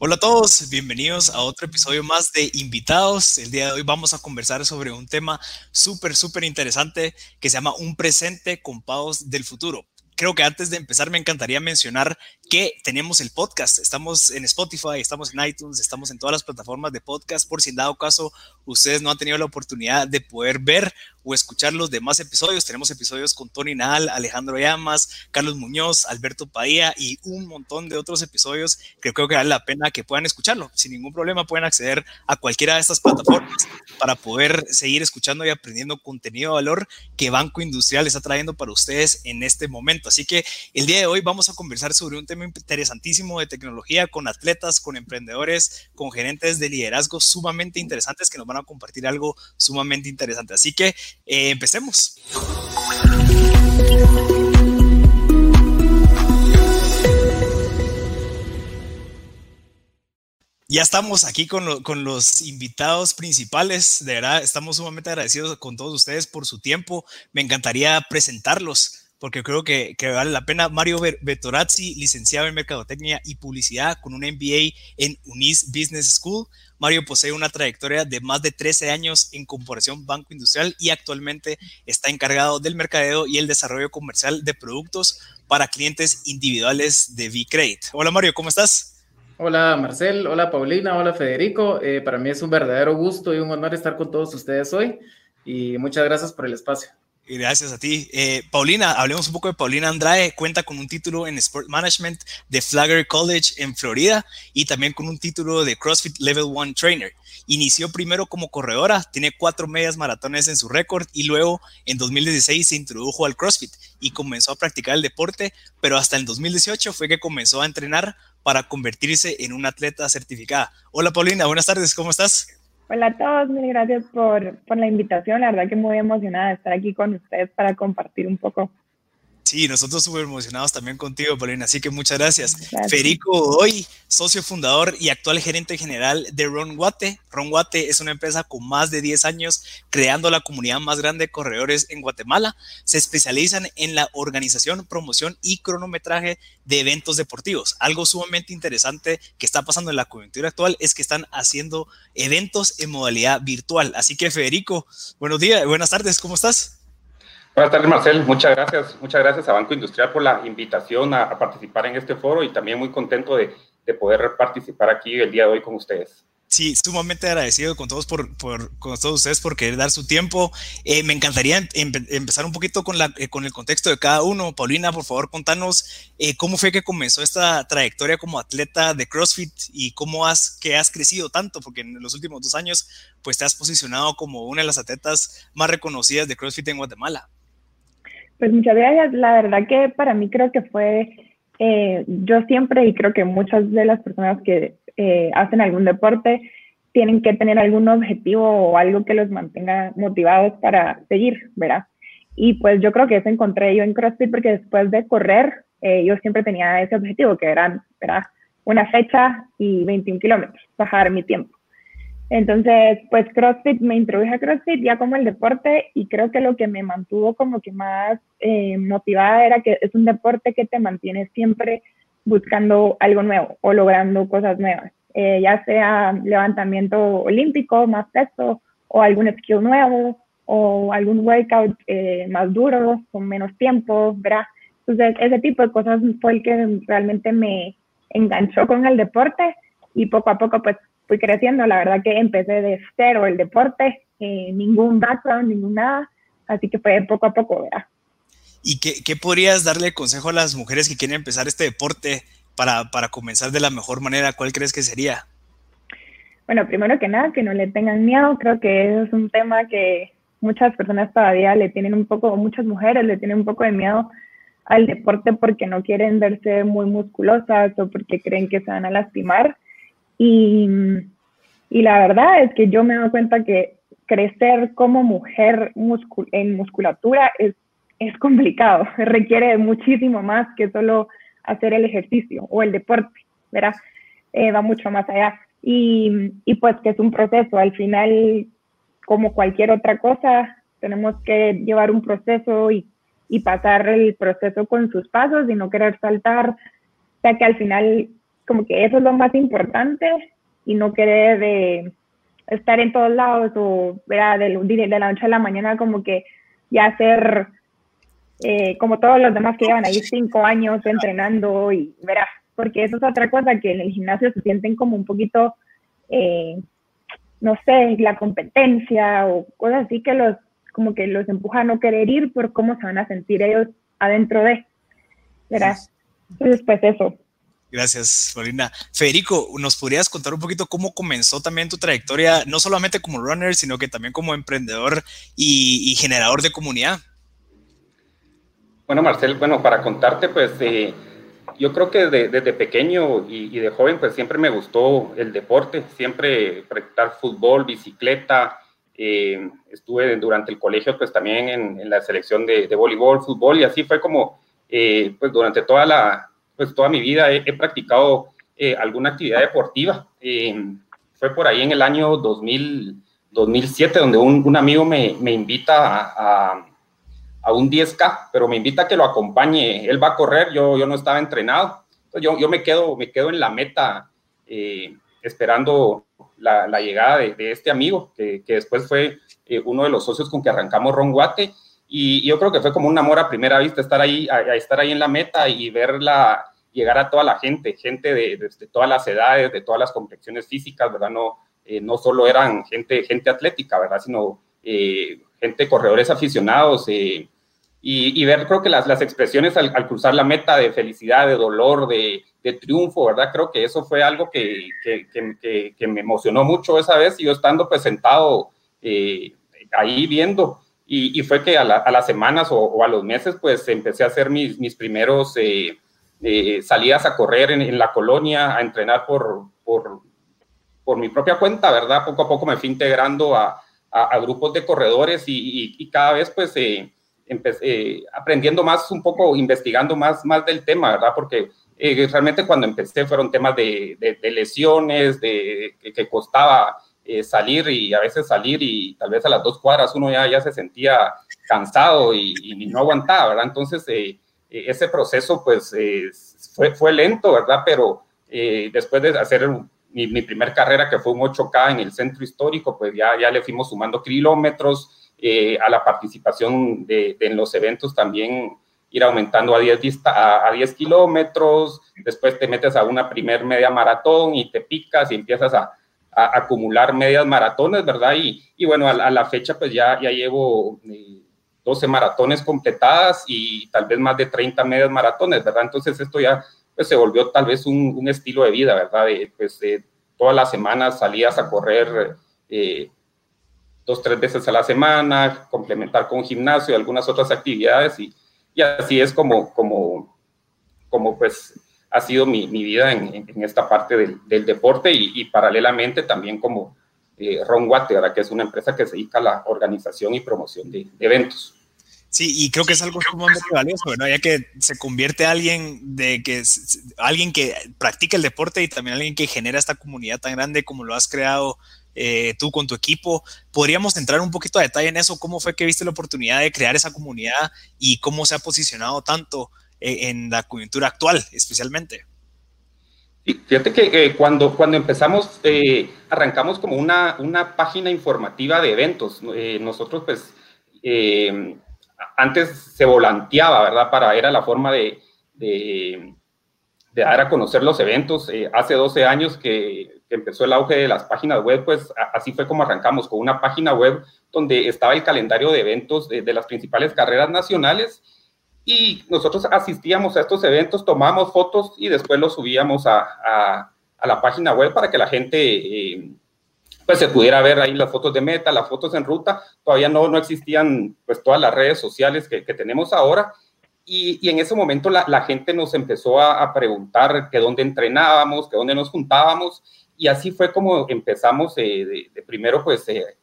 Hola a todos, bienvenidos a otro episodio más de Invitados. El día de hoy vamos a conversar sobre un tema súper, súper interesante que se llama Un presente con pagos del futuro creo que antes de empezar me encantaría mencionar que tenemos el podcast. Estamos en Spotify, estamos en iTunes, estamos en todas las plataformas de podcast. Por si en dado caso ustedes no han tenido la oportunidad de poder ver o escuchar los demás episodios, tenemos episodios con Tony Nal, Alejandro Llamas, Carlos Muñoz, Alberto Padilla y un montón de otros episodios que creo que vale la pena que puedan escucharlo. Sin ningún problema pueden acceder a cualquiera de estas plataformas para poder seguir escuchando y aprendiendo contenido de valor que Banco Industrial está trayendo para ustedes en este momento. Así que el día de hoy vamos a conversar sobre un tema interesantísimo de tecnología con atletas, con emprendedores, con gerentes de liderazgo sumamente interesantes que nos van a compartir algo sumamente interesante. Así que eh, empecemos. Ya estamos aquí con, con, los invitados principales. De verdad, estamos sumamente agradecidos con todos ustedes por su tiempo. Me encantaría presentarlos porque creo que, vale la pena. Mario Betorazzi, licenciado en Mercadotecnia y Publicidad con un MBA en UNIS Business School. Mario posee una trayectoria de más de 13 años en Corporación Banco Industrial y actualmente está encargado del mercadeo y el desarrollo comercial de productos para clientes individuales de V-Credit. Hola Mario, ¿cómo estás? Hola Marcel, hola Paulina, hola Federico. Eh, para mí es un verdadero gusto y un honor estar con todos ustedes hoy y muchas gracias por el espacio. Gracias a ti. Eh, Paulina, hablemos un poco de Paulina Andrade. Cuenta con un título en Sport Management de Flagler College en Florida y también con un título de CrossFit Level 1 Trainer. Inició primero como corredora, tiene cuatro medias maratones en su récord y luego en 2016 se introdujo al CrossFit y comenzó a practicar el deporte, pero hasta el 2018 fue que comenzó a entrenar para convertirse en una atleta certificada. Hola Paulina, buenas tardes, ¿cómo estás? Hola a todos, mil gracias por, por la invitación. La verdad que muy emocionada de estar aquí con ustedes para compartir un poco Sí, nosotros súper emocionados también contigo, Paulina, así que muchas gracias. Federico hoy socio fundador y actual gerente general de Ron Guate. Ron Guate es una empresa con más de 10 años creando la comunidad más grande de corredores en Guatemala. Se especializan en la organización, promoción y cronometraje de eventos deportivos. Algo sumamente interesante que está pasando en la coyuntura actual es que están haciendo eventos en modalidad virtual. Así que, Federico, buenos días, buenas tardes, ¿cómo estás? Buenas tardes, Marcel. Muchas gracias. Muchas gracias a Banco Industrial por la invitación a, participar en este foro y también muy contento de, poder participar aquí el día de hoy con ustedes. Sí, sumamente agradecido con todos por, con todos ustedes por querer dar su tiempo. Eh, me encantaría em, empezar un poquito con, la, eh, con el contexto de cada uno. Paulina, por favor, contanos eh, cómo fue que comenzó esta trayectoria como atleta de CrossFit y cómo has, que has crecido tanto, porque en los últimos dos años pues te has posicionado como una de las atletas más reconocidas de CrossFit en Guatemala. Pues muchas gracias. La verdad que para mí creo que fue, eh, yo siempre y creo que muchas de las personas que eh, hacen algún deporte tienen que tener algún objetivo o algo que los mantenga motivados para seguir, ¿verdad? Y pues yo creo que eso encontré yo en CrossFit porque después de correr, eh, yo siempre tenía ese objetivo que era, ¿verdad? Una fecha y 21 kilómetros, bajar mi tiempo. Entonces, pues CrossFit, me introduje a CrossFit ya como el deporte y creo que lo que me mantuvo como que más eh, motivada era que es un deporte que te mantiene siempre buscando algo nuevo o logrando cosas nuevas, eh, ya sea levantamiento olímpico, más peso o algún skill nuevo o algún workout eh, más duro, con menos tiempo, ¿verdad? Entonces, ese tipo de cosas fue el que realmente me enganchó con el deporte y poco a poco pues fui creciendo. La verdad que empecé de cero el deporte, eh, ningún background, ningún nada, así que fue poco a poco, ¿verdad? ¿Y qué, qué, podrías darle consejo a las mujeres que quieren empezar este deporte para, para comenzar de la mejor manera? ¿Cuál crees que sería? Bueno, primero que nada, que no le tengan miedo. Creo que es un tema que muchas personas todavía le tienen un poco, muchas mujeres le tienen un poco de miedo al deporte porque no quieren verse muy musculosas o porque creen que se van a lastimar. Y, y la verdad es que yo me doy cuenta que crecer como mujer en musculatura es, es complicado, requiere muchísimo más que solo hacer el ejercicio o el deporte, ¿verdad? Eh, va mucho más allá. Y, y pues que es un proceso, al final, como cualquier otra cosa, tenemos que llevar un proceso y, y pasar el proceso con sus pasos y no querer saltar, ya que al final como que eso es lo más importante y no querer de estar en todos lados o ¿verdad? De, de la noche a la mañana como que ya ser eh, como todos los demás que llevan ahí cinco años entrenando y verás, porque eso es otra cosa que en el gimnasio se sienten como un poquito, eh, no sé, la competencia o cosas así que los, como que los empuja a no querer ir por cómo se van a sentir ellos adentro de, verás. Entonces, pues eso. Gracias, Florina. Federico, ¿nos podrías contar un poquito cómo comenzó también tu trayectoria, no solamente como runner, sino que también como emprendedor y, generador de comunidad? Bueno, Marcel, bueno, para contarte, pues eh, yo creo que desde, pequeño y, de joven, pues siempre me gustó el deporte, siempre practicar fútbol, bicicleta. Eh, estuve durante el colegio, pues también en, la selección de, de, voleibol, fútbol, y así fue como, eh, pues durante toda la, pues toda mi vida he, practicado eh, alguna actividad deportiva. Eh, fue por ahí en el año 2000, 2007 donde un, amigo me, me invita a, a, un 10K, pero me invita a que lo acompañe. Él va a correr, yo, yo no estaba entrenado. Yo, yo me, quedo, me quedo en la meta eh, esperando la, llegada de, este amigo, que, que después fue uno de los socios con que arrancamos Ron Guate y yo creo que fue como un amor a primera vista estar ahí, a, estar ahí en la meta y verla llegar a toda la gente, gente de, todas las edades, de todas las complexiones físicas, ¿verdad? No, eh, no solo eran gente, gente atlética, ¿verdad? Sino eh, gente, corredores aficionados. Eh, y, ver, creo que las, las expresiones al, cruzar la meta de felicidad, de dolor, de, de triunfo, ¿verdad? Creo que eso fue algo que, que, que, que, me emocionó mucho esa vez y yo estando pues sentado ahí viendo y, fue que a, las semanas o, a los meses, pues empecé a hacer mis, mis primeros eh, eh, salidas a correr en, la colonia, a entrenar por, por, por, mi propia cuenta, ¿verdad? Poco a poco me fui integrando a, a, grupos de corredores y, y, cada vez, pues, eh, empecé aprendiendo más, un poco investigando más, más del tema, ¿verdad? Porque realmente cuando empecé fueron temas de, de, lesiones, de que, que costaba eh, salir y a veces salir y tal vez a las dos cuadras uno ya, ya se sentía cansado y, no aguantaba, ¿verdad? Entonces, eh, eh, ese proceso pues fue, fue lento, ¿verdad? Pero después de hacer mi, mi, primer carrera, que fue un 8K en el centro histórico, pues ya, ya le fuimos sumando kilómetros a la participación de, en los eventos también ir aumentando a 10, a, a 10 kilómetros, después te metes a una primer media maratón y te picas y empiezas a, acumular medias maratones, ¿verdad? Y, y bueno, a, la fecha pues ya, ya llevo 12 eh, maratones completadas y tal vez más de 30 medias maratones, ¿verdad? Entonces esto ya pues se volvió tal vez un, un estilo de vida, ¿verdad? De, pues de todas las semanas salías a correr eh, dos, tres veces a la semana, complementar con gimnasio y algunas otras actividades y, y así es como, como, como pues ha sido mi, mi vida en, en, esta parte del, del deporte y, y, paralelamente también como eh, Ron Watt, que es una empresa que se dedica a la organización y promoción de, eventos. Sí, y creo que es algo sumamente valioso, ¿no? ya que se convierte alguien de que alguien que practica el deporte y también alguien que genera esta comunidad tan grande como lo has creado eh, tú con tu equipo. ¿Podríamos entrar un poquito a detalle en eso? ¿Cómo fue que viste la oportunidad de crear esa comunidad y cómo se ha posicionado tanto en la coyuntura actual, especialmente. Fíjate que eh, cuando, cuando empezamos, eh, arrancamos como una, una página informativa de eventos. nosotros, pues, antes se volanteaba, ¿verdad? Para, era la forma de, de, dar a conocer los eventos. hace 12 años que, empezó el auge de las páginas web, pues así fue como arrancamos, con una página web donde estaba el calendario de eventos de, de las principales carreras nacionales y nosotros asistíamos a estos eventos, tomamos fotos y después los subíamos a, a, a la página web para que la gente eh, pues se pudiera ver ahí las fotos de meta, las fotos en ruta. Todavía no, no existían pues todas las redes sociales que, que tenemos ahora. Y, y, en ese momento la, la gente nos empezó a, a, preguntar que dónde entrenábamos, que dónde nos juntábamos. Y así fue como empezamos eh, de, de, primero pues eh,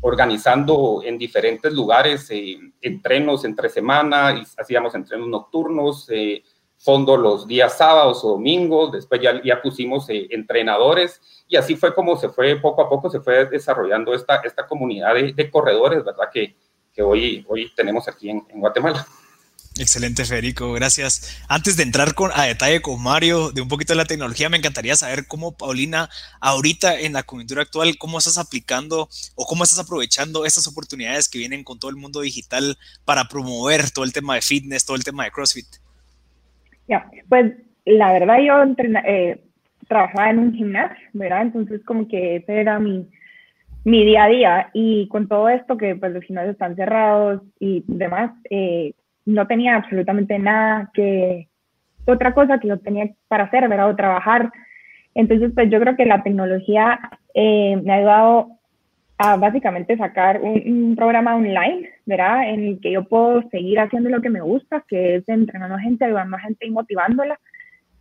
organizando en diferentes lugares eh, entrenos entre semana, y hacíamos entrenos nocturnos, eh, fondo los días sábados o domingos, después ya, pusimos eh, entrenadores y así fue como se fue poco a poco se fue desarrollando esta, esta comunidad de, corredores, ¿verdad? Que, que hoy, hoy tenemos aquí en Guatemala. Excelente, Federico, gracias. Antes de entrar con, a detalle con Mario de un poquito de la tecnología, me encantaría saber cómo, Paulina, ahorita en la coyuntura actual, cómo estás aplicando o cómo estás aprovechando estas oportunidades que vienen con todo el mundo digital para promover todo el tema de fitness, todo el tema de CrossFit. Ya, pues la verdad yo eh, trabajaba en un gimnasio, ¿verdad? Entonces como que ese era mi, mi día a día y con todo esto que pues los gimnasios están cerrados y demás, eh, no tenía absolutamente nada que, otra cosa que yo tenía para hacer, ¿verdad? O trabajar. Entonces, pues yo creo que la tecnología eh, me ha ayudado a básicamente sacar un, programa online, ¿verdad? En el que yo puedo seguir haciendo lo que me gusta, que es entrenando a gente, ayudando a gente y motivándola.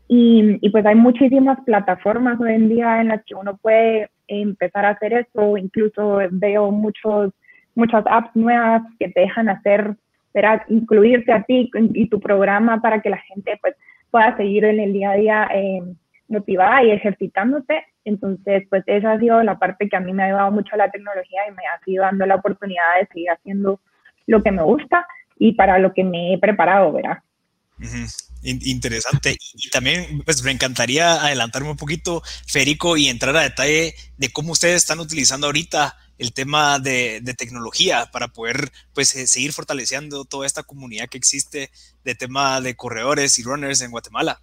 Y, y, pues hay muchísimas plataformas hoy en día en las que uno puede empezar a hacer eso. Incluso veo muchos, muchas apps nuevas que te dejan hacer incluirte a ti y tu programa para que la gente pues, pueda seguir en el día a día eh, motivada y ejercitándose. Entonces, pues esa ha sido la parte que a mí me ha ayudado mucho la tecnología y me ha sido dando la oportunidad de seguir haciendo lo que me gusta y para lo que me he preparado, ¿verdad? Interesante. Y también, pues me encantaría adelantarme un poquito, Federico, y entrar a detalle de cómo ustedes están utilizando ahorita el tema de, tecnología para poder pues eh, seguir fortaleciendo toda esta comunidad que existe de tema de corredores y runners en Guatemala.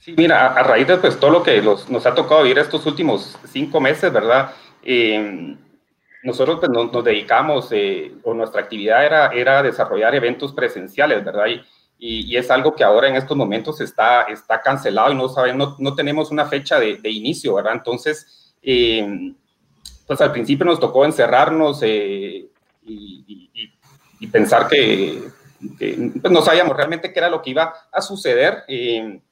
Sí, mira, a, raíz de pues, todo lo que nos ha tocado vivir estos últimos cinco meses, ¿verdad? Em, nosotros pues, nos, dedicamos, eh, o nuestra actividad era, era desarrollar eventos presenciales, ¿verdad? Y, y, es algo que ahora en estos momentos está, está cancelado y no, sabemos, no, no tenemos una fecha de, de inicio, ¿verdad? Entonces, eh, pues al principio nos tocó encerrarnos eh, y, pensar que, pues, no sabíamos realmente qué era lo que iba a suceder. Eh,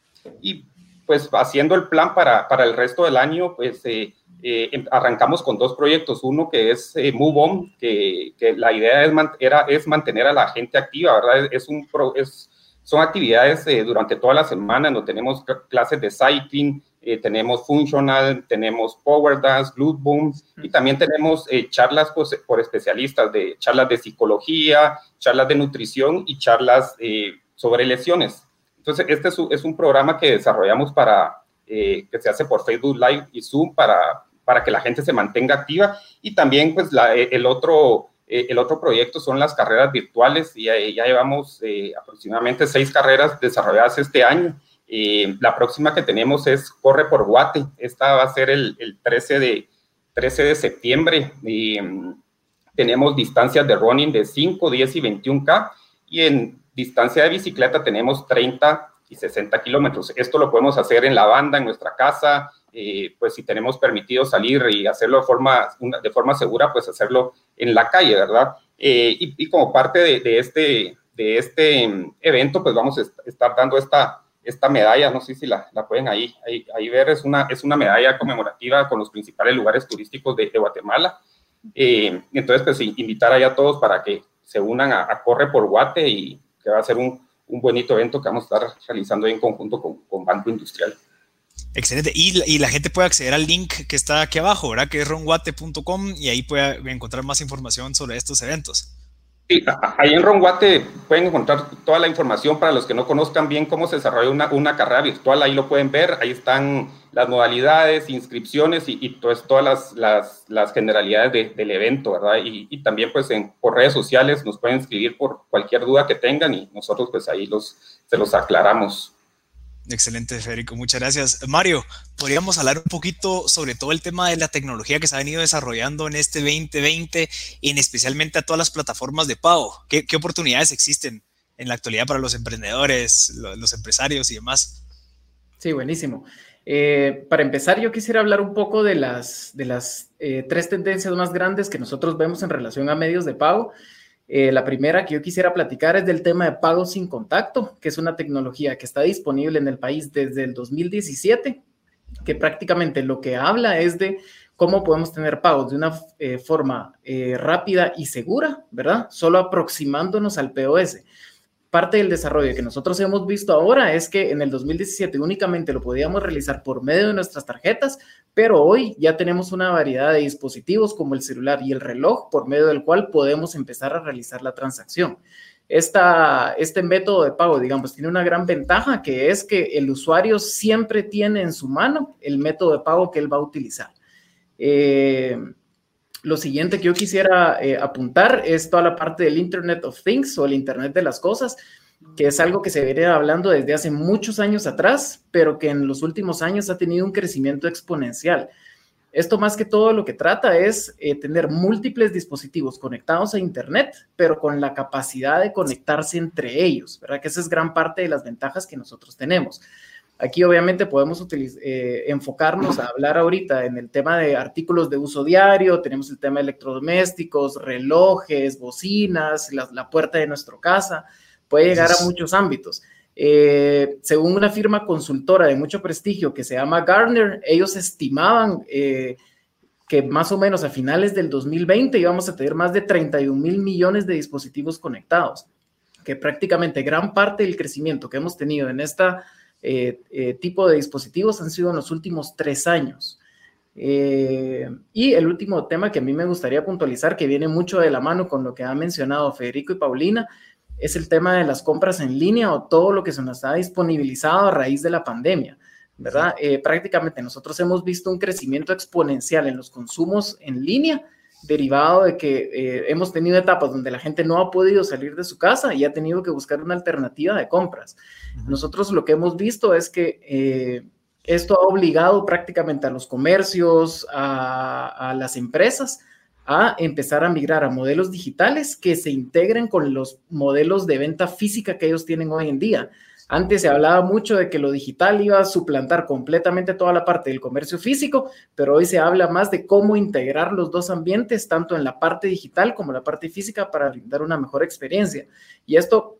y pues haciendo el plan para, para el resto del año, pues eh, em, arrancamos con dos proyectos. Uno que es Move On, que, que, la idea es, era, es mantener a la gente activa, ¿verdad? Es un es, son actividades durante toda la semana, no tenemos clases de cycling, eh, tenemos Functional, tenemos Power Dance, Glute Booms y también tenemos eh, charlas pues, por especialistas, de charlas de psicología, charlas de nutrición y charlas eh, sobre lesiones. Entonces, este es, un programa que desarrollamos para, que se hace por Facebook Live y Zoom para, para que la gente se mantenga activa. Y también pues el otro... el otro proyecto son las carreras virtuales. Y ya, ya llevamos aproximadamente seis carreras desarrolladas este año eh, la próxima que tenemos es Corre por Guate. Esta va a ser el, 13, de, 13 de septiembre. Y, mm, tenemos distancias de running de 5, 10 y 21K. Y en distancia de bicicleta tenemos 30 y 60 kilómetros. Esto lo podemos hacer en la banda, en nuestra casa. Eh, pues si tenemos permitido salir y hacerlo de forma, de forma segura, pues hacerlo en la calle, ¿verdad? Eh, y, como parte de, de, este, de este mm, evento, pues vamos a estar dando esta esta medalla, no sé si la, la pueden ahí, ahí, ver, es una, es una medalla conmemorativa con los principales lugares turísticos de, Guatemala. Eh, entonces, pues invitar ahí a todos para que se unan a, Corre por Guate y que va a ser un, un bonito evento que vamos a estar realizando en conjunto con, con Banco Industrial. Excelente. Y, y, la gente puede acceder al link que está aquí abajo, ¿verdad? Que es ronguate.com y ahí puede encontrar más información sobre estos eventos. Sí, ahí en Ronguate pueden encontrar toda la información para los que no conozcan bien cómo se desarrolla una, carrera virtual. Ahí lo pueden ver, ahí están las modalidades, inscripciones y, pues, todas las, generalidades del evento, ¿verdad? Y, y, también pues en, por redes sociales nos pueden escribir por cualquier duda que tengan y nosotros pues ahí los, se los aclaramos. Excelente, Federico. Muchas gracias. Mario, podríamos hablar un poquito sobre todo el tema de la tecnología que se ha venido desarrollando en este 2020, en especialmente a todas las plataformas de pago. ¿Qué, oportunidades existen en la actualidad para los emprendedores, los, empresarios y demás? Sí, buenísimo. Eh, para empezar, yo quisiera hablar un poco de las, de las eh, tres tendencias más grandes que nosotros vemos en relación a medios de pago. Eh, la primera que yo quisiera platicar es del tema de pago sin contacto, que es una tecnología que está disponible en el país desde el 2017, que prácticamente lo que habla es de cómo podemos tener pagos de una eh, forma eh, rápida y segura, ¿verdad? Solo aproximándonos al POS parte del desarrollo que nosotros hemos visto ahora es que en el 2017 únicamente lo podíamos realizar por medio de nuestras tarjetas, pero hoy ya tenemos una variedad de dispositivos como el celular y el reloj por medio del cual podemos empezar a realizar la transacción. esta, este método de pago, digamos, tiene una gran ventaja que es que el usuario siempre tiene en su mano el método de pago que él va a utilizar. Eh, lo siguiente que yo quisiera eh, apuntar es toda la parte del Internet of Things o el Internet de las Cosas, que es algo que se viene hablando desde hace muchos años atrás, pero que en los últimos años ha tenido un crecimiento exponencial. Esto más que todo lo que trata es eh, tener múltiples dispositivos conectados a Internet, pero con la capacidad de conectarse entre ellos, ¿verdad? Que esa es gran parte de las ventajas que nosotros tenemos. Aquí obviamente podemos eh, enfocarnos a hablar ahorita en el tema de artículos de uso diario, tenemos el tema de electrodomésticos, relojes, bocinas, la, puerta de nuestra casa, puede llegar a muchos ámbitos. Eh, según una firma consultora de mucho prestigio que se llama Gartner, ellos estimaban eh, que más o menos a finales del 2020 íbamos a tener más de 31 mil millones de dispositivos conectados, que prácticamente gran parte del crecimiento que hemos tenido en esta eh, eh, tipo de dispositivos han sido en los últimos tres años. Y el último tema que a mí me gustaría puntualizar, que viene mucho de la mano con lo que han mencionado Federico y Paulina, es el tema de las compras en línea o todo lo que se nos ha disponibilizado a raíz de la pandemia. ¿verdad? prácticamente nosotros hemos visto un crecimiento exponencial en los consumos en línea derivado de que eh, hemos tenido etapas donde la gente no ha podido salir de su casa y ha tenido que buscar una alternativa de compras. Nosotros lo que hemos visto es que eh, esto ha obligado prácticamente a los comercios, a, a, las empresas, a empezar a migrar a modelos digitales que se integren con los modelos de venta física que ellos tienen hoy en día. Antes se hablaba mucho de que lo digital iba a suplantar completamente toda la parte del comercio físico, pero hoy se habla más de cómo integrar los dos ambientes, tanto en la parte digital como la parte física, para brindar una mejor experiencia. Y esto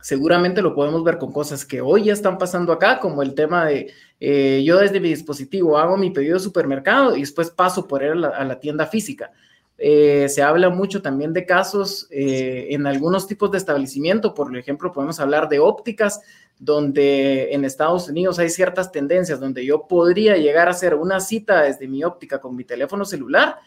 seguramente lo podemos ver con cosas que hoy ya están pasando acá, como el tema de eh, yo desde mi dispositivo hago mi pedido de supermercado y después paso por él a la, tienda física. Eh, se habla mucho también de casos eh, en algunos tipos de establecimiento, por ejemplo, podemos hablar de ópticas, donde en Estados Unidos hay ciertas tendencias donde yo podría llegar a hacer una cita desde mi óptica con mi teléfono celular,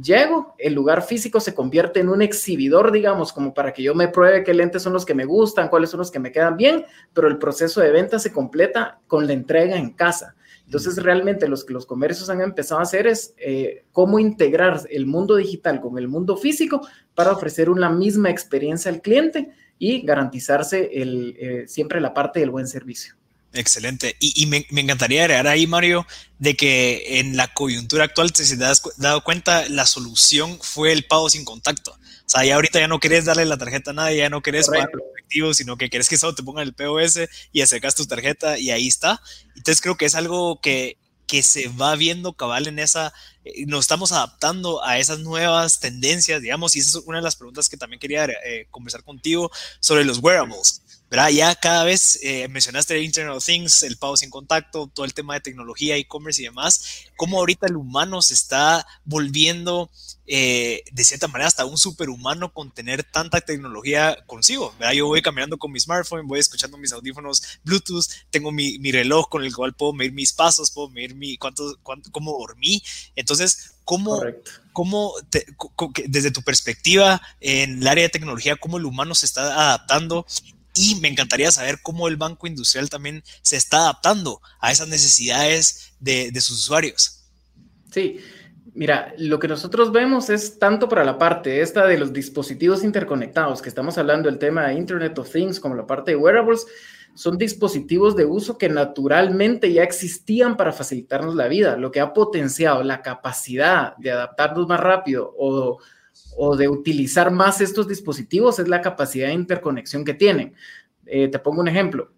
llego, el lugar físico se convierte en un exhibidor, digamos, como para que yo me pruebe qué lentes son los que me gustan, cuáles son los que me quedan bien, pero el proceso de venta se completa con la entrega en casa. Entonces, realmente lo que los comercios han empezado a hacer es eh, cómo integrar el mundo digital con el mundo físico para ofrecer una misma experiencia al cliente y garantizarse el, eh, siempre la parte del buen servicio. Excelente. Y, me, encantaría agregar ahí, Mario, de que en la coyuntura actual, si te has dado cuenta, la solución fue el pago sin contacto. O sea, ya ahorita ya no querés darle la tarjeta a nadie, ya no querés pagar efectivo, sino que querés que solo te pongan el POS y acercas tu tarjeta y ahí está. Entonces creo que es algo que, que se va viendo cabal en esa, eh, nos estamos adaptando a esas nuevas tendencias, digamos, y esa es una de las preguntas que también quería eh, conversar contigo sobre los wearables. ¿Verdad? Ya cada vez eh, mencionaste el Internet of Things, el pago sin contacto, todo el tema de tecnología, e-commerce y demás, cómo ahorita el humano se está volviendo eh, de cierta manera hasta un superhumano con tener tanta tecnología consigo. ¿verdad? Yo voy caminando con mi smartphone, voy escuchando mis audífonos Bluetooth, tengo mi, mi reloj con el cual puedo medir mis pasos, puedo medir mi, cuánto, cuánto, cómo dormí. Entonces, ¿cómo, cómo desde tu perspectiva en el área de tecnología, cómo el humano se está adaptando y me encantaría saber cómo el Banco Industrial también se está adaptando a esas necesidades de, de sus usuarios. Sí, Mira, lo que nosotros vemos es tanto para la parte esta de los dispositivos interconectados, que estamos hablando del tema de Internet of Things, como la parte de wearables, son dispositivos de uso que naturalmente ya existían para facilitarnos la vida, lo que ha potenciado la capacidad de adaptarnos más rápido o, o de utilizar más estos dispositivos es la capacidad de interconexión que tienen. Eh, te pongo un ejemplo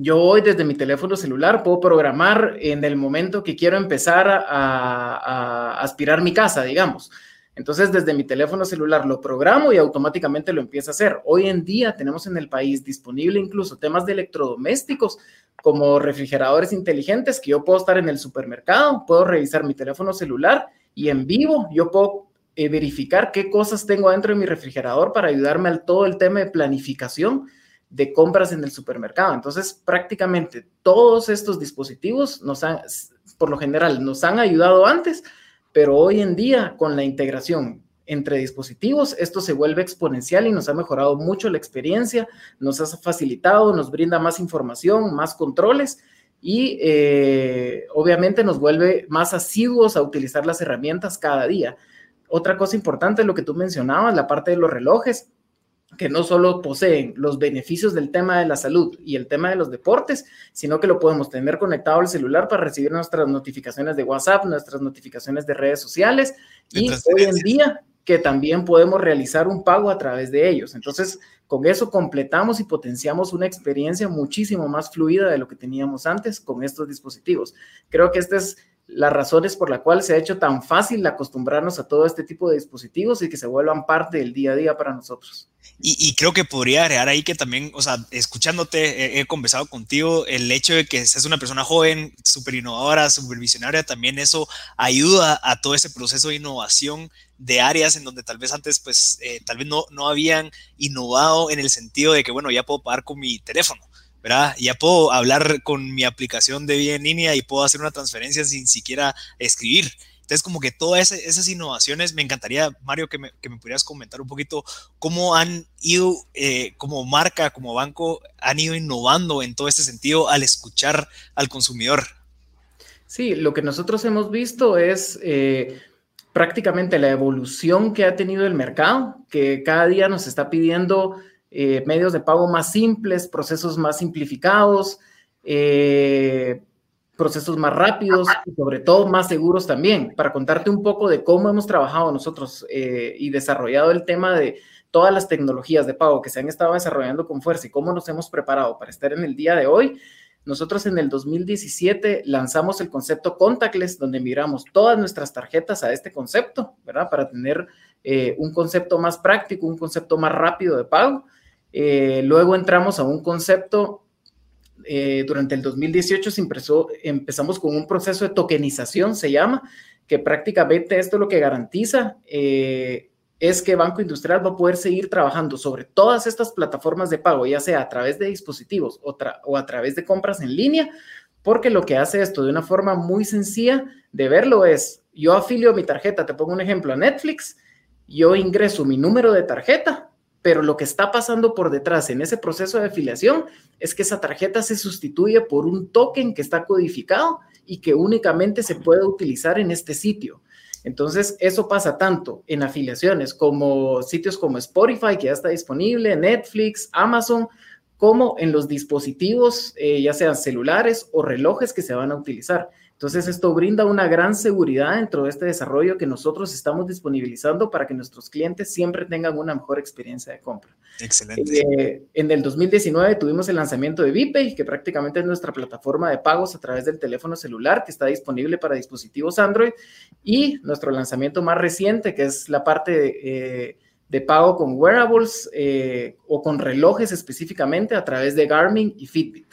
yo hoy desde mi teléfono celular puedo programar en el momento que quiero empezar a, aspirar mi casa, digamos. Entonces, desde mi teléfono celular lo programo y automáticamente lo empieza a hacer. Hoy en día tenemos en el país disponible incluso temas de electrodomésticos como refrigeradores inteligentes que yo puedo estar en el supermercado, puedo revisar mi teléfono celular y en vivo yo puedo eh, verificar qué cosas tengo dentro de mi refrigerador para ayudarme al todo el tema de planificación de compras en el supermercado. Entonces, prácticamente todos estos dispositivos nos han, por lo general, nos han ayudado antes, pero hoy en día con la integración entre dispositivos, esto se vuelve exponencial y nos ha mejorado mucho la experiencia, nos ha facilitado, nos brinda más información, más controles y eh, obviamente nos vuelve más asiduos a utilizar las herramientas cada día. Otra cosa importante, lo que tú mencionabas, la parte de los relojes que no solo poseen los beneficios del tema de la salud y el tema de los deportes, sino que lo podemos tener conectado al celular para recibir nuestras notificaciones de WhatsApp, nuestras notificaciones de redes sociales y hoy en día que también podemos realizar un pago a través de ellos. Entonces, con eso completamos y potenciamos una experiencia muchísimo más fluida de lo que teníamos antes con estos dispositivos. Creo que este es las razones por las cuales se ha hecho tan fácil acostumbrarnos a todo este tipo de dispositivos y que se vuelvan parte del día a día para nosotros. Y, creo que podría agregar ahí que también, o sea, escuchándote, he, conversado contigo, el hecho de que seas una persona joven, súper innovadora, súper visionaria, también eso ayuda a todo ese proceso de innovación de áreas en donde tal vez antes, pues, eh, tal vez no, no habían innovado en el sentido de que, bueno, ya puedo pagar con mi teléfono ¿verdad? Ya puedo hablar con mi aplicación de vida en línea y puedo hacer una transferencia sin siquiera escribir. Entonces, como que todas esas innovaciones, me encantaría, Mario, que me, que me pudieras comentar un poquito cómo han ido, eh, como marca, como banco, han ido innovando en todo este sentido al escuchar al consumidor. Sí, lo que nosotros hemos visto es eh, prácticamente la evolución que ha tenido el mercado, que cada día nos está pidiendo eh, medios de pago más simples, procesos más simplificados, eh, procesos más rápidos y sobre todo más seguros también. Para contarte un poco de cómo hemos trabajado nosotros eh, y desarrollado el tema de todas las tecnologías de pago que se han estado desarrollando con fuerza y cómo nos hemos preparado para estar en el día de hoy. Nosotros en el 2017 lanzamos el concepto contactless, donde miramos todas nuestras tarjetas a este concepto, ¿verdad? Para tener un concepto más práctico, un concepto más rápido de pago. Eh, luego entramos a un concepto, eh, durante el 2018 se empezamos con un proceso de tokenización, se llama, que prácticamente esto lo que garantiza eh, es que Banco Industrial va a poder seguir trabajando sobre todas estas plataformas de pago, ya sea a través de dispositivos o, o a través de compras en línea, porque lo que hace esto de una forma muy sencilla de verlo es, yo afilio mi tarjeta, te pongo un ejemplo a Netflix, yo ingreso mi número de tarjeta, pero lo que está pasando por detrás en ese proceso de afiliación es que esa tarjeta se sustituye por un token que está codificado y que únicamente se puede utilizar en este sitio. Entonces, eso pasa tanto en afiliaciones como sitios como Spotify, que ya está disponible, Netflix, Amazon, como en los dispositivos, eh, ya sean celulares o relojes que se van a utilizar. Entonces, esto brinda una gran seguridad dentro de este desarrollo que nosotros estamos disponibilizando para que nuestros clientes siempre tengan una mejor experiencia de compra. Excelente. Eh, en el 2019 tuvimos el lanzamiento de ViPay, que prácticamente es nuestra plataforma de pagos a través del teléfono celular, que está disponible para dispositivos Android, y nuestro lanzamiento más reciente, que es la parte de, eh, pago con wearables eh, o con relojes específicamente a través de Garmin y Fitbit.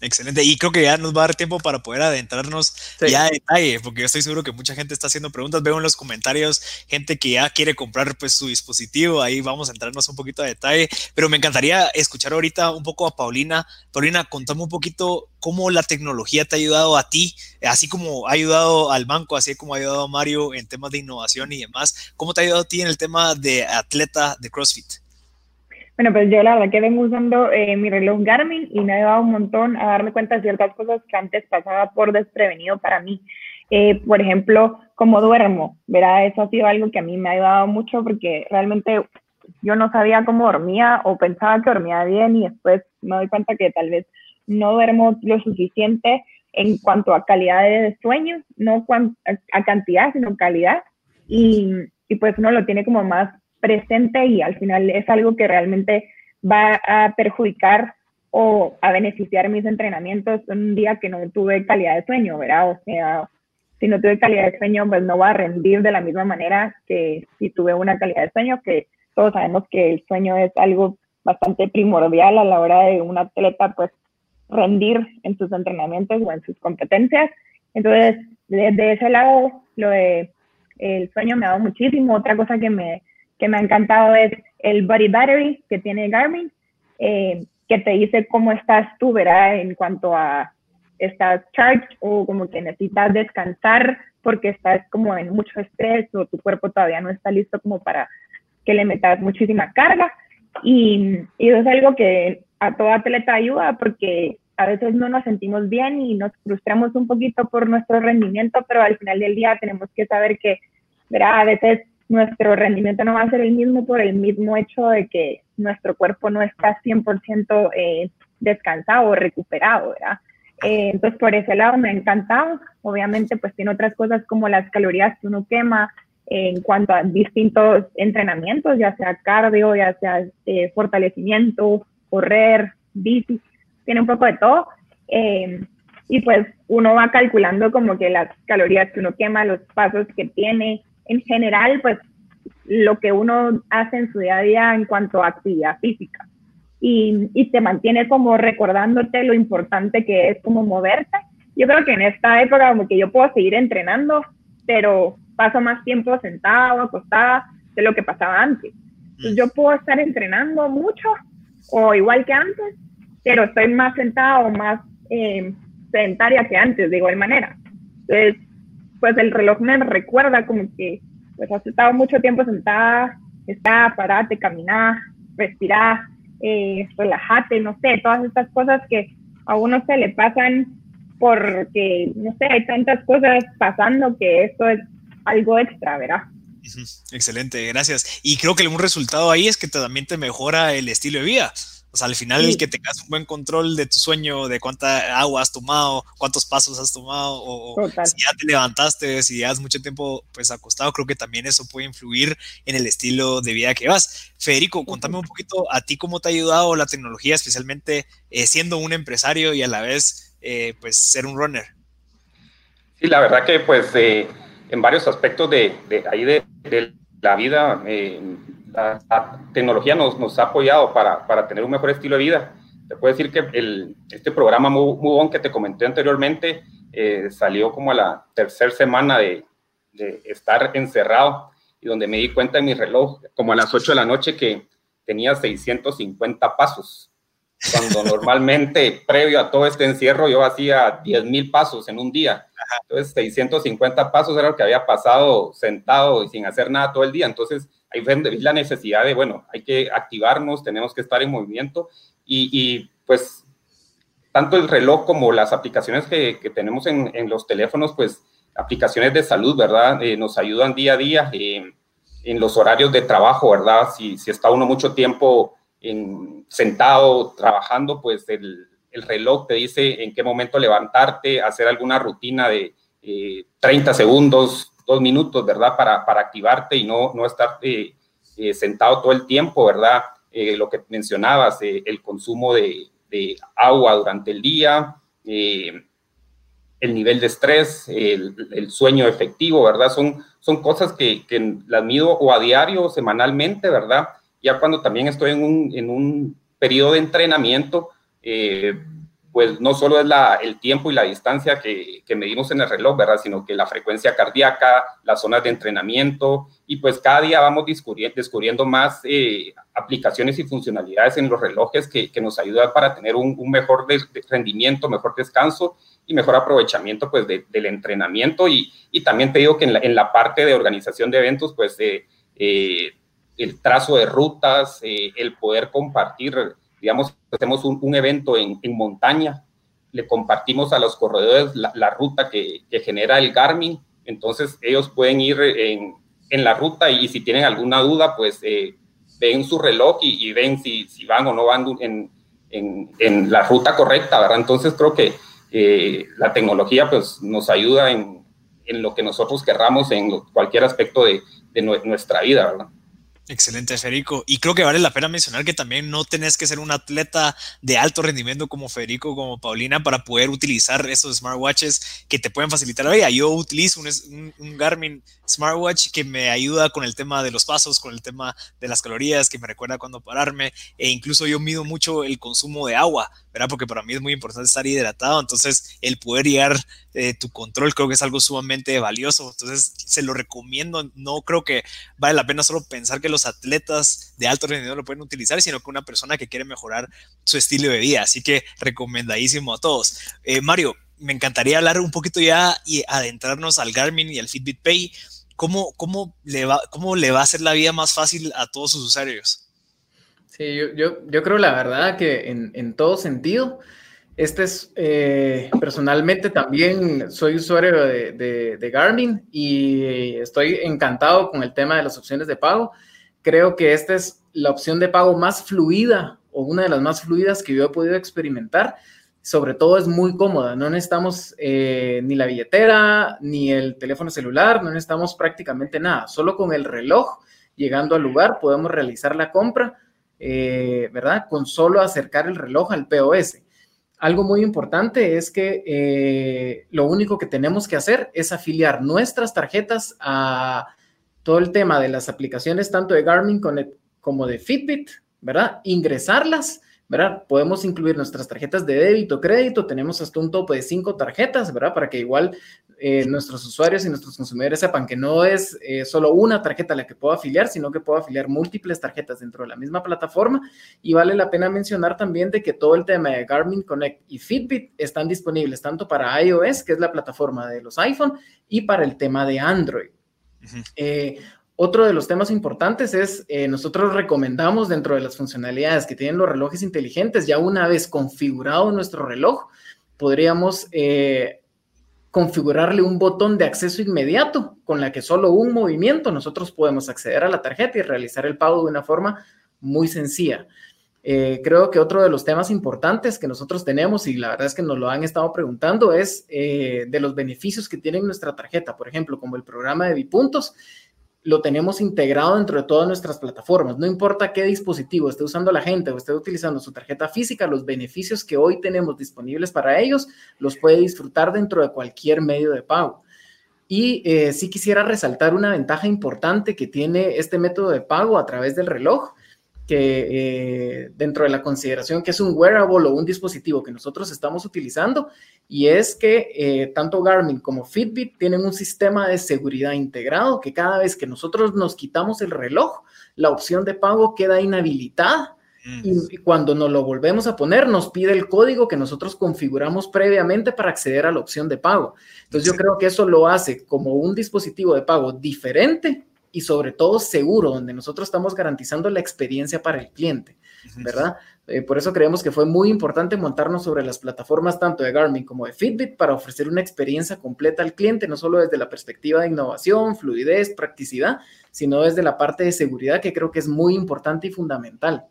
Excelente. Y creo que ya nos va a dar tiempo para poder adentrarnos ya a detalle, porque yo estoy seguro que mucha gente está haciendo preguntas. Veo en los comentarios gente que ya quiere comprar pues su dispositivo. Ahí vamos a entrarnos un poquito a detalle. Pero me encantaría escuchar ahorita un poco a Paulina. Paulina, contame un poquito cómo la tecnología te ha ayudado a ti, así como ha ayudado al banco, así como ha ayudado a Mario en temas de innovación y demás. ¿Cómo te ha ayudado a ti en el tema de atleta de CrossFit? Bueno, pues yo la verdad que vengo usando eh, mi reloj Garmin y me ha ayudado un montón a darme cuenta de ciertas cosas que antes pasaba por desprevenido para mí. Eh, por ejemplo, cómo duermo, ¿verdad? Eso ha sido algo que a mí me ha ayudado mucho porque realmente yo no sabía cómo dormía o pensaba que dormía bien y después me doy cuenta que tal vez no duermo lo suficiente en cuanto a calidad de sueño, no a cantidad, sino calidad. Y, y pues uno lo tiene como más presente y al final es algo que realmente va a perjudicar o a beneficiar mis entrenamientos un día que no tuve calidad de sueño, ¿verdad? O sea, si no tuve calidad de sueño, pues no va a rendir de la misma manera que si tuve una calidad de sueño, que todos sabemos que el sueño es algo bastante primordial a la hora de un atleta, pues rendir en sus entrenamientos o en sus competencias. Entonces, desde ese lado, lo de el sueño me ha dado muchísimo. Otra cosa que me que me ha encantado es el Body Battery que tiene Garmin, eh, que te dice cómo estás tú, ¿verdad? En cuanto a estás charged o como que necesitas descansar porque estás como en mucho estrés o tu cuerpo todavía no está listo como para que le metas muchísima carga. Y, y eso es algo que a todo atleta ayuda porque a veces no nos sentimos bien y nos frustramos un poquito por nuestro rendimiento, pero al final del día tenemos que saber que, verá, a veces nuestro rendimiento no va a ser el mismo por el mismo hecho de que nuestro cuerpo no está 100% eh, descansado o recuperado, ¿verdad? Eh, entonces, por ese lado me ha encantado. Obviamente, pues tiene otras cosas como las calorías que uno quema en cuanto a distintos entrenamientos, ya sea cardio, ya sea eh, fortalecimiento, correr, bici, tiene un poco de todo. Eh, y pues uno va calculando como que las calorías que uno quema, los pasos que tiene, en general, pues lo que uno hace en su día a día en cuanto a actividad física. Y, y te mantiene como recordándote lo importante que es como moverte. Yo creo que en esta época como que yo puedo seguir entrenando, pero paso más tiempo sentado, acostada, de lo que pasaba antes. Yo puedo estar entrenando mucho o igual que antes, pero estoy más sentada o más eh, sedentaria que antes, de igual manera. Entonces, pues el reloj me recuerda como que pues has estado mucho tiempo sentada, está, parate, caminar, respirar, eh, relajate, no sé, todas estas cosas que a uno se le pasan porque, no sé, hay tantas cosas pasando que esto es algo extra, ¿verdad? Excelente, gracias. Y creo que un resultado ahí es que también te mejora el estilo de vida. O sea, al final el que tengas un buen control de tu sueño, de cuánta agua has tomado, cuántos pasos has tomado, o, si ya te levantaste, si ya has mucho tiempo pues acostado, creo que también eso puede influir en el estilo de vida que vas. Federico, contame un poquito a ti cómo te ha ayudado la tecnología, especialmente eh, siendo un empresario y a la vez eh, pues ser un runner. Sí, la verdad que pues eh, en varios aspectos de, ahí de, la vida la, tecnología nos, nos, ha apoyado para, para, tener un mejor estilo de vida. Te puedo decir que el, este programa Muy que te comenté anteriormente eh, salió como a la tercera semana de, de, estar encerrado y donde me di cuenta en mi reloj, como a las 8 de la noche, que tenía 650 pasos. Cuando normalmente, previo a todo este encierro, yo hacía 10 mil pasos en un día. Entonces, 650 pasos era lo que había pasado sentado y sin hacer nada todo el día. Entonces, ahí vi la necesidad de, bueno, hay que activarnos, tenemos que estar en movimiento y, pues tanto el reloj como las aplicaciones que, que tenemos en, en, los teléfonos, pues aplicaciones de salud, ¿verdad? Eh, nos ayudan día a día eh, en los horarios de trabajo, ¿verdad? Si, si está uno mucho tiempo en, sentado trabajando, pues el, el, reloj te dice en qué momento levantarte, hacer alguna rutina de 30 eh, segundos, dos minutos, ¿verdad? Para, para activarte y no, no estar eh, eh, sentado todo el tiempo, ¿verdad? Eh, lo que mencionabas, el consumo de, de, agua durante el día, el nivel de estrés, el, sueño efectivo, ¿verdad? Son, son cosas que, que, las mido o a diario, semanalmente, ¿verdad? Ya cuando también estoy en un, en un periodo de entrenamiento, pues no solo es la, el tiempo y la distancia que, que, medimos en el reloj, ¿verdad? Sino que la frecuencia cardíaca, las zonas de entrenamiento y pues cada día vamos descubriendo, más eh, aplicaciones y funcionalidades en los relojes que, que nos ayudan para tener un, mejor rendimiento, mejor descanso y mejor aprovechamiento pues de, del entrenamiento y, y, también te digo que en la, en la, parte de organización de eventos pues eh, eh, el trazo de rutas, eh, el poder compartir digamos, hacemos un, evento en, montaña, le compartimos a los corredores la, ruta que, genera el Garmin, entonces ellos pueden ir en, la ruta y, si tienen alguna duda, pues eh, ven su reloj y, ven si, si, van o no van en, en, la ruta correcta, ¿verdad? Entonces creo que eh, la tecnología pues nos ayuda en, lo que nosotros querramos en cualquier aspecto de, de nuestra vida, ¿verdad? Excelente, Federico. Y creo que vale la pena mencionar que también no tenés que ser un atleta de alto rendimiento como Federico, como Paulina, para poder utilizar esos smartwatches que te pueden facilitar la vida. Yo utilizo un, un, Garmin smartwatch que me ayuda con el tema de los pasos, con el tema de las calorías, que me recuerda cuándo pararme, e incluso yo mido mucho el consumo de agua, ¿verdad? Porque para mí es muy importante estar hidratado, entonces el poder llegar eh, tu control creo que es algo sumamente valioso, entonces se lo recomiendo, no creo que vale la pena solo pensar que los atletas de alto rendimiento lo pueden utilizar, sino que una persona que quiere mejorar su estilo de vida, así que recomendadísimo a todos. Eh, Mario, me encantaría hablar un poquito ya y adentrarnos al Garmin y al Fitbit Pay. ¿Cómo, cómo, le, va, cómo le va a hacer la vida más fácil a todos sus usuarios? Sí, yo, yo, yo creo la verdad que en, en todo sentido, este es, eh, personalmente también soy usuario de, de, de, Garmin y estoy encantado con el tema de las opciones de pago. Creo que esta es la opción de pago más fluida o una de las más fluidas que yo he podido experimentar. Sobre todo es muy cómoda, no necesitamos eh, ni la billetera, ni el teléfono celular, no necesitamos prácticamente nada. Solo con el reloj, llegando al lugar, podemos realizar la compra, eh, ¿verdad? Con solo acercar el reloj al POS algo muy importante es que eh, lo único que tenemos que hacer es afiliar nuestras tarjetas a todo el tema de las aplicaciones tanto de Garmin como de Fitbit, ¿verdad? Ingresarlas ¿verdad? Podemos incluir nuestras tarjetas de débito, crédito, tenemos hasta un tope de cinco tarjetas, ¿verdad? Para que igual eh, nuestros usuarios y nuestros consumidores sepan que no es eh, solo una tarjeta la que puedo afiliar, sino que puedo afiliar múltiples tarjetas dentro de la misma plataforma. Y vale la pena mencionar también de que todo el tema de Garmin Connect y Fitbit están disponibles tanto para iOS, que es la plataforma de los iPhone, y para el tema de Android. Otro de los temas importantes es, eh, nosotros recomendamos dentro de las funcionalidades que tienen los relojes inteligentes, ya una vez configurado nuestro reloj, podríamos eh, configurarle un botón de acceso inmediato con la que solo un movimiento nosotros podemos acceder a la tarjeta y realizar el pago de una forma muy sencilla. Eh, creo que otro de los temas importantes que nosotros tenemos, y la verdad es que nos lo han estado preguntando, es de los beneficios que tiene nuestra tarjeta, por ejemplo, como el programa de Bipuntos, lo tenemos integrado dentro de todas nuestras plataformas. No importa qué dispositivo esté usando la gente o esté utilizando su tarjeta física, los beneficios que hoy tenemos disponibles para ellos los puede disfrutar dentro de cualquier medio de pago. Y eh, sí quisiera resaltar una ventaja importante que tiene este método de pago a través del reloj que eh, dentro de la consideración que es un wearable o un dispositivo que nosotros estamos utilizando y es que eh, tanto Garmin como Fitbit tienen un sistema de seguridad integrado que cada vez que nosotros nos quitamos el reloj, la opción de pago queda inhabilitada y, mm. y cuando nos lo volvemos a poner nos pide el código que nosotros configuramos previamente para acceder a la opción de pago. Entonces yo creo que eso lo hace como un dispositivo de pago diferente y sobre todo seguro, donde nosotros estamos garantizando la experiencia para el cliente, ¿verdad? Eh, por eso creemos que fue muy importante montarnos sobre las plataformas tanto de Garmin como de Fitbit para ofrecer una experiencia completa al cliente, no solo desde la perspectiva de innovación, fluidez, practicidad, sino desde la parte de seguridad que creo que es muy importante y fundamental.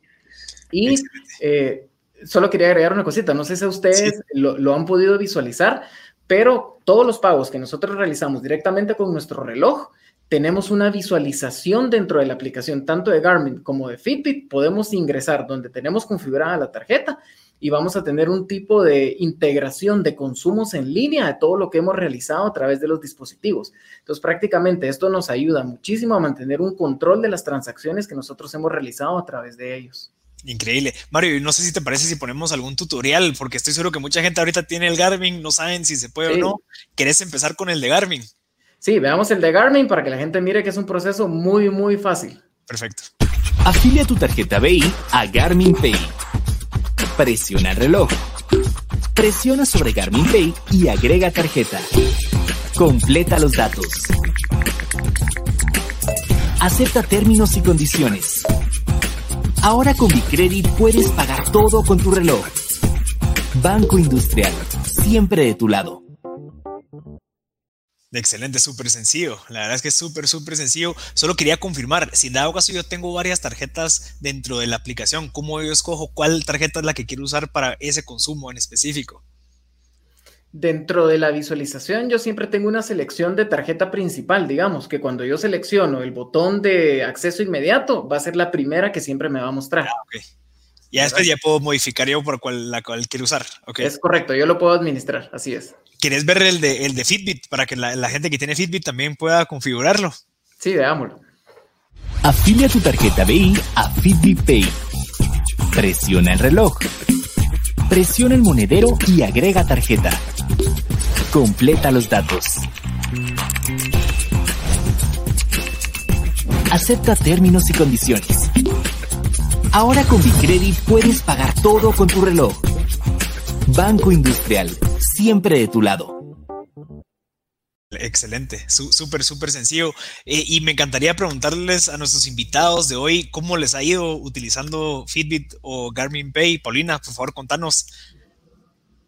Y eh, solo quería agregar una cosita, no sé si ustedes lo, lo han podido visualizar, pero todos los pagos que nosotros realizamos directamente con nuestro reloj, tenemos una visualización dentro de la aplicación, tanto de Garmin como de Fitbit. Podemos ingresar donde tenemos configurada la tarjeta y vamos a tener un tipo de integración de consumos en línea de todo lo que hemos realizado a través de los dispositivos. Entonces, prácticamente esto nos ayuda muchísimo a mantener un control de las transacciones que nosotros hemos realizado a través de ellos. Increíble. Mario, no sé si te parece si ponemos algún tutorial, porque estoy seguro que mucha gente ahorita tiene el Garmin, no saben si se puede o no. ¿Querés empezar con el de Garmin? Sí, veamos el de Garmin para que la gente mire que es un proceso muy, muy fácil. Perfecto. Afilia tu tarjeta BI a Garmin Pay. Presiona el reloj. Presiona sobre Garmin Pay y agrega tarjeta. Completa los datos. Acepta términos y condiciones. Ahora con Bicredit puedes pagar todo con tu reloj. Banco Industrial, siempre de tu lado. Excelente, súper sencillo. La verdad es que es súper, súper sencillo. Solo quería confirmar, si en dado caso yo tengo varias tarjetas dentro de la aplicación, ¿cómo yo escojo cuál tarjeta es la que quiero usar para ese consumo en específico? Dentro de la visualización yo siempre tengo una selección de tarjeta principal, digamos, que cuando yo selecciono el botón de acceso inmediato va a ser la primera que siempre me va a mostrar. Ah, okay. Ya después ya puedo modificar yo por cuál, la cual quiero usar. Okay. Es correcto, yo lo puedo administrar, así es. ¿Quieres ver el de, el de Fitbit para que la, gente que tiene Fitbit también pueda configurarlo? Sí, veámoslo. Afilia tu tarjeta BI a Fitbit Pay. Presiona el reloj. Presiona el monedero y agrega tarjeta. Completa los datos. Acepta términos y condiciones. Ahora con Bicredit puedes pagar todo con tu reloj. Banco Industrial siempre de tu lado. Excelente, súper, súper sencillo. Eh, y me encantaría preguntarles a nuestros invitados de hoy cómo les ha ido utilizando Fitbit o Garmin Pay. Paulina, por favor, contanos.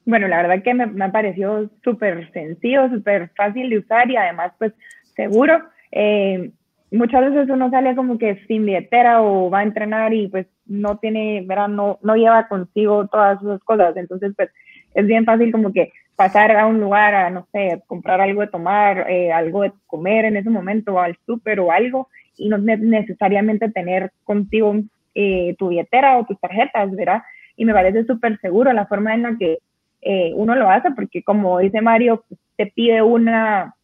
Bueno, la verdad que me, me ha parecido súper sencillo, súper fácil de usar y además, pues, seguro. Eh, muchas veces uno sale como que sin billetera o va a entrenar y pues no tiene, ¿verdad? No, no lleva consigo todas esas cosas. Entonces, pues es bien fácil como que pasar a un lugar a, no sé, comprar algo de tomar, eh, algo de comer en ese momento, o al súper o algo, y no necesariamente tener contigo eh, tu billetera o tus tarjetas, ¿verdad? Y me parece súper seguro la forma en la que eh, uno lo hace, porque como dice Mario, pues, te pide una,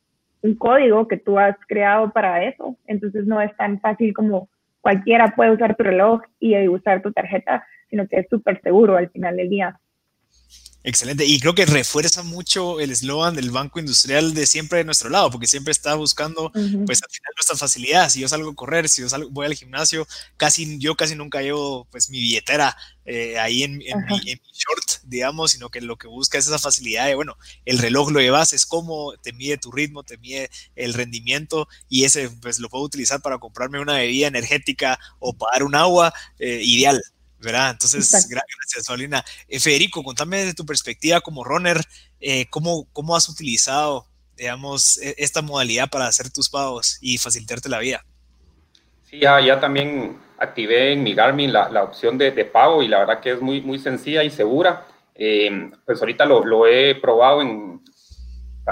un código que tú has creado para eso, entonces no es tan fácil como cualquiera puede usar tu reloj y usar tu tarjeta, sino que es súper seguro al final del día. Excelente. Y creo que refuerza mucho el eslogan del Banco Industrial de siempre de nuestro lado, porque siempre está buscando, pues al final nuestras facilidades. Si yo salgo a correr, si yo salgo, voy al gimnasio, casi, yo casi nunca llevo pues mi billetera eh, ahí en, mi, short, digamos, sino que lo que busca es esa facilidad de, bueno, el reloj lo llevas, es como te mide tu ritmo, te mide el rendimiento y ese pues lo puedo utilizar para comprarme una bebida energética o pagar un agua, eh, ideal. ¿verdad? Entonces, gracias, Paulina. Eh, Federico, contame desde tu perspectiva como runner, eh, ¿cómo, ¿cómo has utilizado, digamos, e, esta modalidad para hacer tus pagos y facilitarte la vida? Sí, ya, ya también activé en mi Garmin la, la opción de, de, pago y la verdad que es muy, muy sencilla y segura. Eh, pues ahorita lo, lo, he probado en,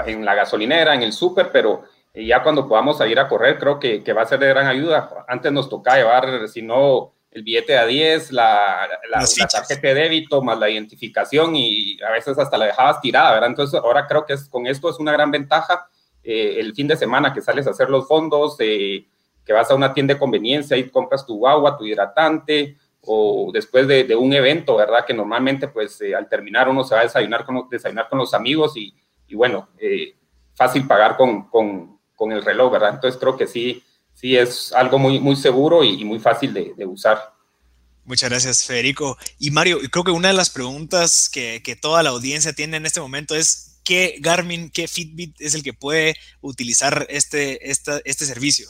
en la gasolinera, en el súper, pero ya cuando podamos salir a correr creo que, que va a ser de gran ayuda. Antes nos tocaba llevar, si no el billete a 10, la, la, tarjeta de débito, más la identificación y a veces hasta la dejabas tirada, ¿verdad? Entonces ahora creo que es, con esto es una gran ventaja. Eh, el fin de semana que sales a hacer los fondos, eh, que vas a una tienda de conveniencia y compras tu agua, tu hidratante, o después de, un evento, ¿verdad? Que normalmente pues eh, al terminar uno se va a desayunar con, desayunar con los amigos y, y bueno, fácil pagar con, con, con el reloj, ¿verdad? Entonces creo que sí sí es algo muy, muy seguro y, muy fácil de, usar. Muchas gracias, Federico. Y Mario, creo que una de las preguntas que, toda la audiencia tiene en este momento es, ¿qué Garmin, qué Fitbit es el que puede utilizar este, este servicio?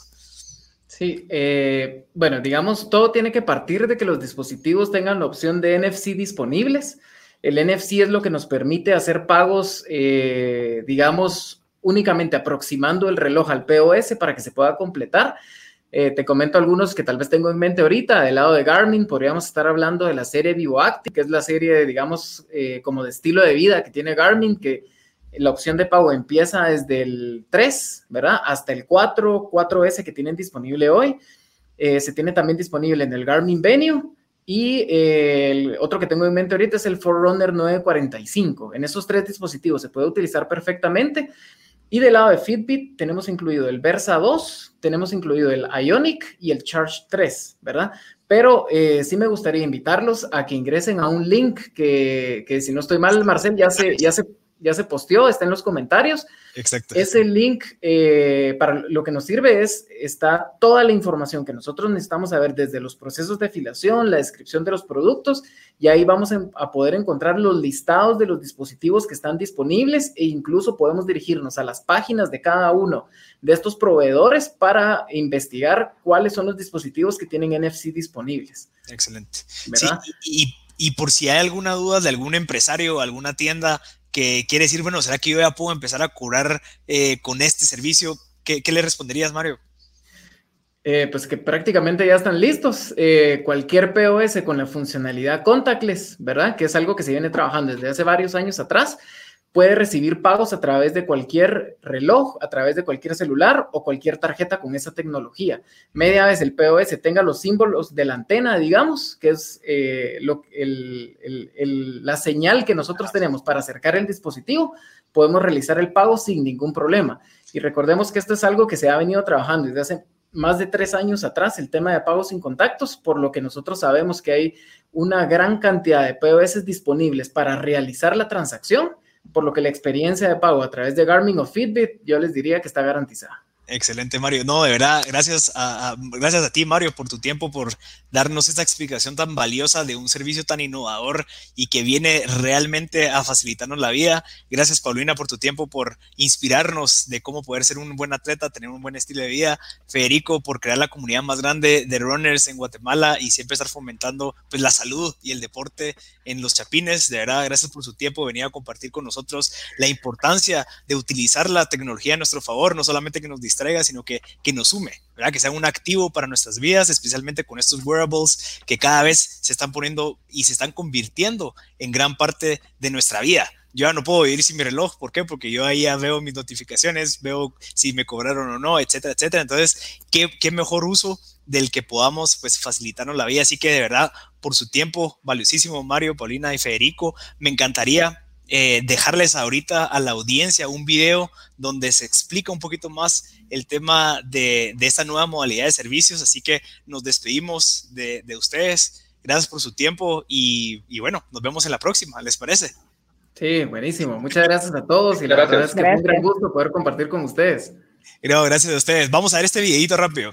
Sí, eh, bueno, digamos, todo tiene que partir de que los dispositivos tengan la opción de NFC disponibles. El NFC es lo que nos permite hacer pagos, eh, digamos, únicamente aproximando el reloj al POS para que se pueda completar. Eh, te comento algunos que tal vez tengo en mente ahorita. Del lado de Garmin, podríamos estar hablando de la serie VivoActive, que es la serie, digamos, eh, como de estilo de vida que tiene Garmin, que la opción de pago empieza desde el 3, ¿verdad? Hasta el 4, 4S que tienen disponible hoy. Eh, se tiene también disponible en el Garmin Venue. Y el otro que tengo en mente ahorita es el Forerunner 945. En esos tres dispositivos se puede utilizar perfectamente. Y del lado de Fitbit tenemos incluido el Versa 2, tenemos incluido el Ionic y el Charge 3, ¿verdad? Pero eh, sí me gustaría invitarlos a que ingresen a un link que, que si no estoy mal, Marcel, ya se, ya se ya se posteó, está en los comentarios. Exacto. Ese link eh, para lo que nos sirve es, está toda la información que nosotros necesitamos saber desde los procesos de afiliación, la descripción de los productos, y ahí vamos a poder encontrar los listados de los dispositivos que están disponibles e incluso podemos dirigirnos a las páginas de cada uno de estos proveedores para investigar cuáles son los dispositivos que tienen NFC disponibles. Excelente. Sí, y, y por si hay alguna duda de algún empresario o alguna tienda que quiere decir, bueno, ¿será que yo ya puedo empezar a curar eh, con este servicio? ¿Qué, le responderías, Mario? Eh, pues que prácticamente ya están listos. Eh, cualquier POS con la funcionalidad contactless, ¿verdad? Que es algo que se viene trabajando desde hace varios años atrás puede recibir pagos a través de cualquier reloj, a través de cualquier celular o cualquier tarjeta con esa tecnología. Media vez el POS tenga los símbolos de la antena, digamos, que es eh, lo, la señal que nosotros tenemos para acercar el dispositivo, podemos realizar el pago sin ningún problema. Y recordemos que esto es algo que se ha venido trabajando desde hace más de tres años atrás, el tema de pagos sin contactos, por lo que nosotros sabemos que hay una gran cantidad de POS disponibles para realizar la transacción por lo que la experiencia de pago a través de Garmin o Fitbit, yo les diría que está garantizada. Excelente, Mario. No, de verdad, gracias a, gracias a ti, Mario, por tu tiempo, por darnos esta explicación tan valiosa de un servicio tan innovador y que viene realmente a facilitarnos la vida. Gracias, Paulina, por tu tiempo, por inspirarnos de cómo poder ser un buen atleta, tener un buen estilo de vida. Federico, por crear la comunidad más grande de runners en Guatemala y siempre estar fomentando pues, la salud y el deporte en los chapines. De verdad, gracias por su tiempo, venir a compartir con nosotros la importancia de utilizar la tecnología a nuestro favor, no solamente que nos distraiga, sino que, que nos sume, ¿verdad? que sea un activo para nuestras vidas, especialmente con estos wearables que cada vez se están poniendo y se están convirtiendo en gran parte de nuestra vida. Yo ya no puedo vivir sin mi reloj, ¿por qué? Porque yo ahí ya veo mis notificaciones, veo si me cobraron o no, etcétera, etcétera. Entonces, ¿qué, qué mejor uso del que podamos pues facilitarnos la vida? Así que de verdad, por su tiempo valiosísimo, Mario, Paulina y Federico, me encantaría eh, dejarles ahorita a la audiencia un video donde se explica un poquito más el tema de, esta nueva modalidad de servicios. Así que nos despedimos de, ustedes. Gracias por su tiempo y, bueno, nos vemos en la próxima. ¿Les parece? Sí, buenísimo. Muchas gracias a todos y la verdad es que fue un gran gusto poder compartir con ustedes. gracias a ustedes. Vamos a ver este videito rápido.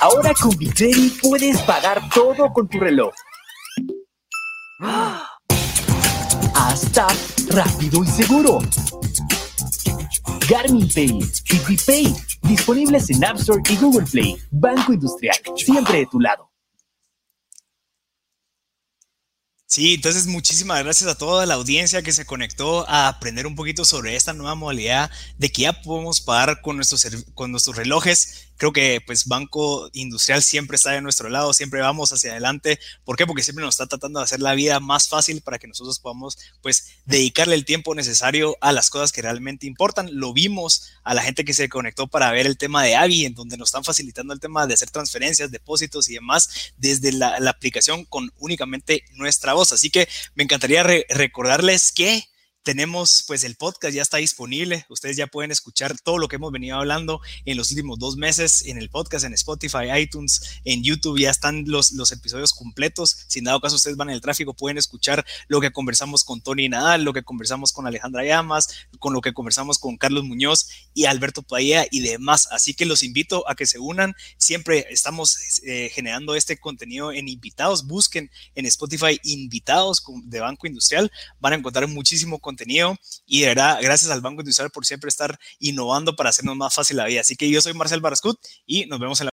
Ahora con BigReady puedes pagar todo con tu reloj. Hasta rápido y seguro. Garmin Pay, Fitbit Pay, disponibles en App Store y Google Play. Banco Industrial, siempre de tu lado. Sí, entonces muchísimas gracias a toda la audiencia que se conectó a aprender un poquito sobre esta nueva modalidad de que ya podemos pagar con nuestros, con nuestros relojes creo que pues Banco Industrial siempre está de nuestro lado, siempre vamos hacia adelante. ¿Por qué? Porque siempre nos está tratando de hacer la vida más fácil para que nosotros podamos pues dedicarle el tiempo necesario a las cosas que realmente importan. Lo vimos a la gente que se conectó para ver el tema de Avi, en donde nos están facilitando el tema de hacer transferencias, depósitos y demás desde la, aplicación con únicamente nuestra voz. Así que me encantaría recordarles que tenemos pues el podcast ya está disponible. Ustedes ya pueden escuchar todo lo que hemos venido hablando en los últimos dos meses en el podcast, en Spotify, iTunes, en YouTube. Ya están los, los episodios completos. Si en dado caso ustedes van en el tráfico, pueden escuchar lo que conversamos con Tony Nadal, lo que conversamos con Alejandra Llamas, con lo que conversamos con Carlos Muñoz y Alberto Paella y demás. Así que los invito a que se unan. Siempre estamos eh, generando este contenido en invitados. Busquen en Spotify invitados de Banco Industrial. Van a encontrar muchísimo contenido contenido y de verdad, gracias al Banco Industrial por siempre estar innovando para hacernos más fácil la vida. Así que yo soy Marcel Barascut y nos vemos en la